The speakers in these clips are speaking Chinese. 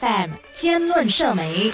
FM 兼论社媒，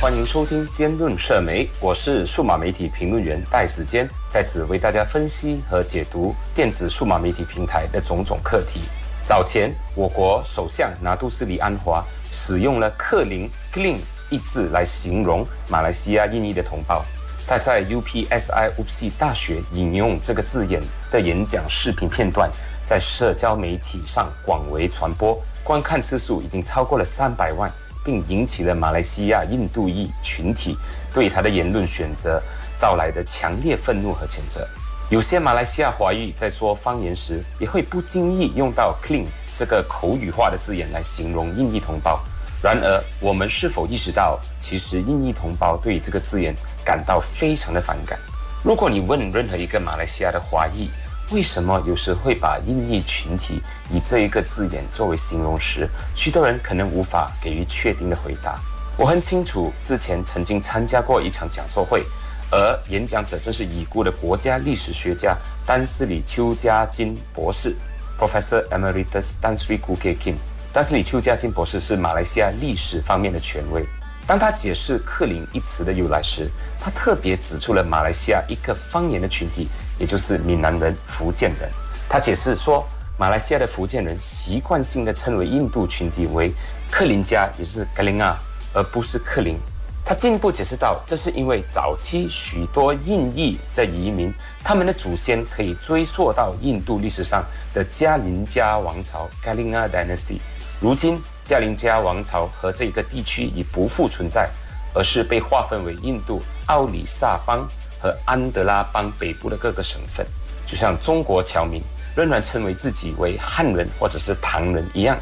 欢迎收听兼论社媒，我是数码媒体评论员戴子坚，在此为大家分析和解读电子数码媒体平台的种种课题。早前，我国首相拿督斯里安华使用了“克林 ”（Clean） 一字来形容马来西亚印裔的同胞。他在 UPSI 乌西大学引用这个字眼的演讲视频片段，在社交媒体上广为传播。观看次数已经超过了三百万，并引起了马来西亚印度裔群体对他的言论选择招来的强烈愤怒和谴责。有些马来西亚华裔在说方言时，也会不经意用到 “clean” 这个口语化的字眼来形容印裔同胞。然而，我们是否意识到，其实印裔同胞对这个字眼感到非常的反感？如果你问任何一个马来西亚的华裔，为什么有时会把印裔群体以这一个字眼作为形容时，许多人可能无法给予确定的回答。我很清楚，之前曾经参加过一场讲座会，而演讲者正是已故的国家历史学家丹斯里邱家金博士 （Professor Emeritus Dan Sri k u k e k i n。丹斯里邱家金博士是马来西亚历史方面的权威。当他解释“克林”一词的由来时，他特别指出了马来西亚一个方言的群体，也就是闽南人、福建人。他解释说，马来西亚的福建人习惯性的称为印度群体为“克林家”，也就是“格林啊”，而不是“克林”。他进一步解释道，这是因为早期许多印裔的移民，他们的祖先可以追溯到印度历史上的加林加王朝 （Kalinga Dynasty）。如今，加林加王朝和这个地区已不复存在，而是被划分为印度奥里萨邦和安德拉邦北部的各个省份，就像中国侨民仍然称为自己为汉人或者是唐人一样。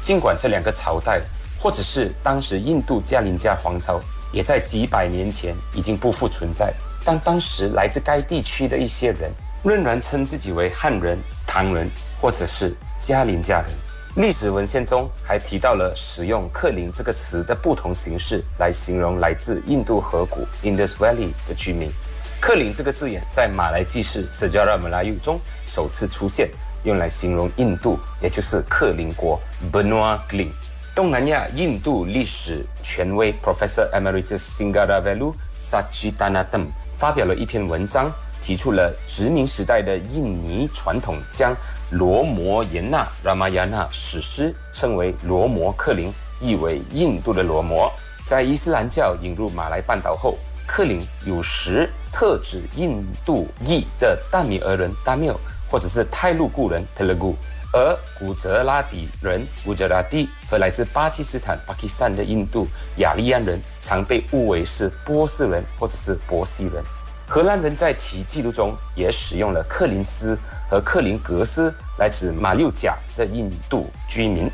尽管这两个朝代，或者是当时印度加林加王朝，也在几百年前已经不复存在，但当时来自该地区的一些人仍然称自己为汉人、唐人或者是加林加人。历史文献中还提到了使用“克林”这个词的不同形式来形容来自印度河谷 （Indus Valley） 的居民。“克林”这个字眼在马来记事 （Sejarah Melayu） 中首次出现，用来形容印度，也就是克林国 （Benua Kling）。东南亚印度历史权威 Professor Emeritus Singaravelu Sajitanatam 发表了一篇文章。提出了殖民时代的印尼传统，将罗摩衍那 （Ramayana） 史诗称为罗摩克林，意为印度的罗摩。在伊斯兰教引入马来半岛后，克林有时特指印度裔的大米尔人 （Tamil） 或者是泰卢固人 （Telugu），而古泽拉底人 （Gujarati） 和来自巴基斯坦 （Pakistan） 的印度雅利安人常被误为是波斯人或者是波西人。荷兰人在其记录中也使用了克林斯和克林格斯来指马六甲的印度居民。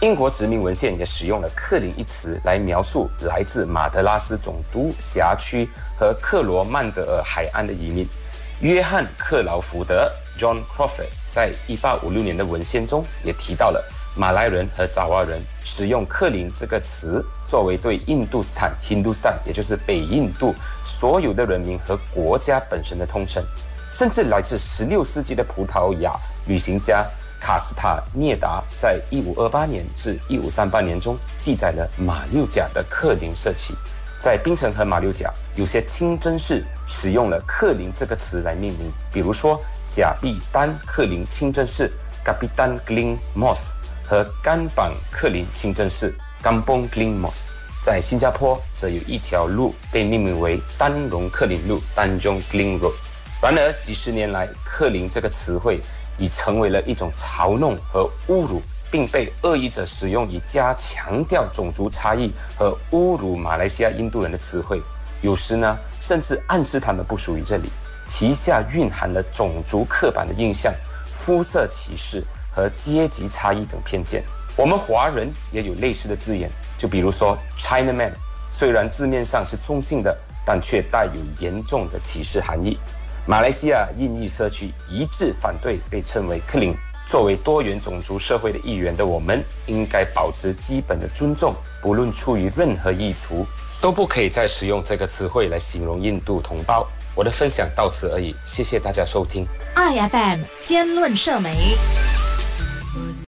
英国殖民文献也使用了克林一词来描述来自马德拉斯总督辖区和克罗曼德尔海岸的移民。约翰克劳福德 （John Crawford） 在1856年的文献中也提到了。马来人和爪哇人使用“克林”这个词，作为对印度斯坦 （Hindustan） 也就是北印度所有的人民和国家本身的通称。甚至来自16世纪的葡萄牙旅行家卡斯塔涅达，在1528年至1538年中记载了马六甲的克林社区。在槟城和马六甲，有些清真寺使用了“克林”这个词来命名，比如说贾碧丹克林清真寺 （Kapitan Kling Mosque）。和甘榜克林清真寺 （Kampong Kling Mosque） 在新加坡则有一条路被命名为丹龙克林路 （Tanjong Kling Road）。然而，几十年来，“克林”这个词汇已成为了一种嘲弄和侮辱，并被恶意者使用以加强调种族差异和侮辱马来西亚印度人的词汇。有时呢，甚至暗示他们不属于这里，旗下蕴含了种族刻板的印象、肤色歧视。和阶级差异等偏见，我们华人也有类似的字眼，就比如说 China Man，虽然字面上是中性的，但却带有严重的歧视含义。马来西亚印裔社区一致反对被称为克林。作为多元种族社会的一员的我们，应该保持基本的尊重，不论出于任何意图，都不可以再使用这个词汇来形容印度同胞。我的分享到此而已，谢谢大家收听。iFM 兼论社媒。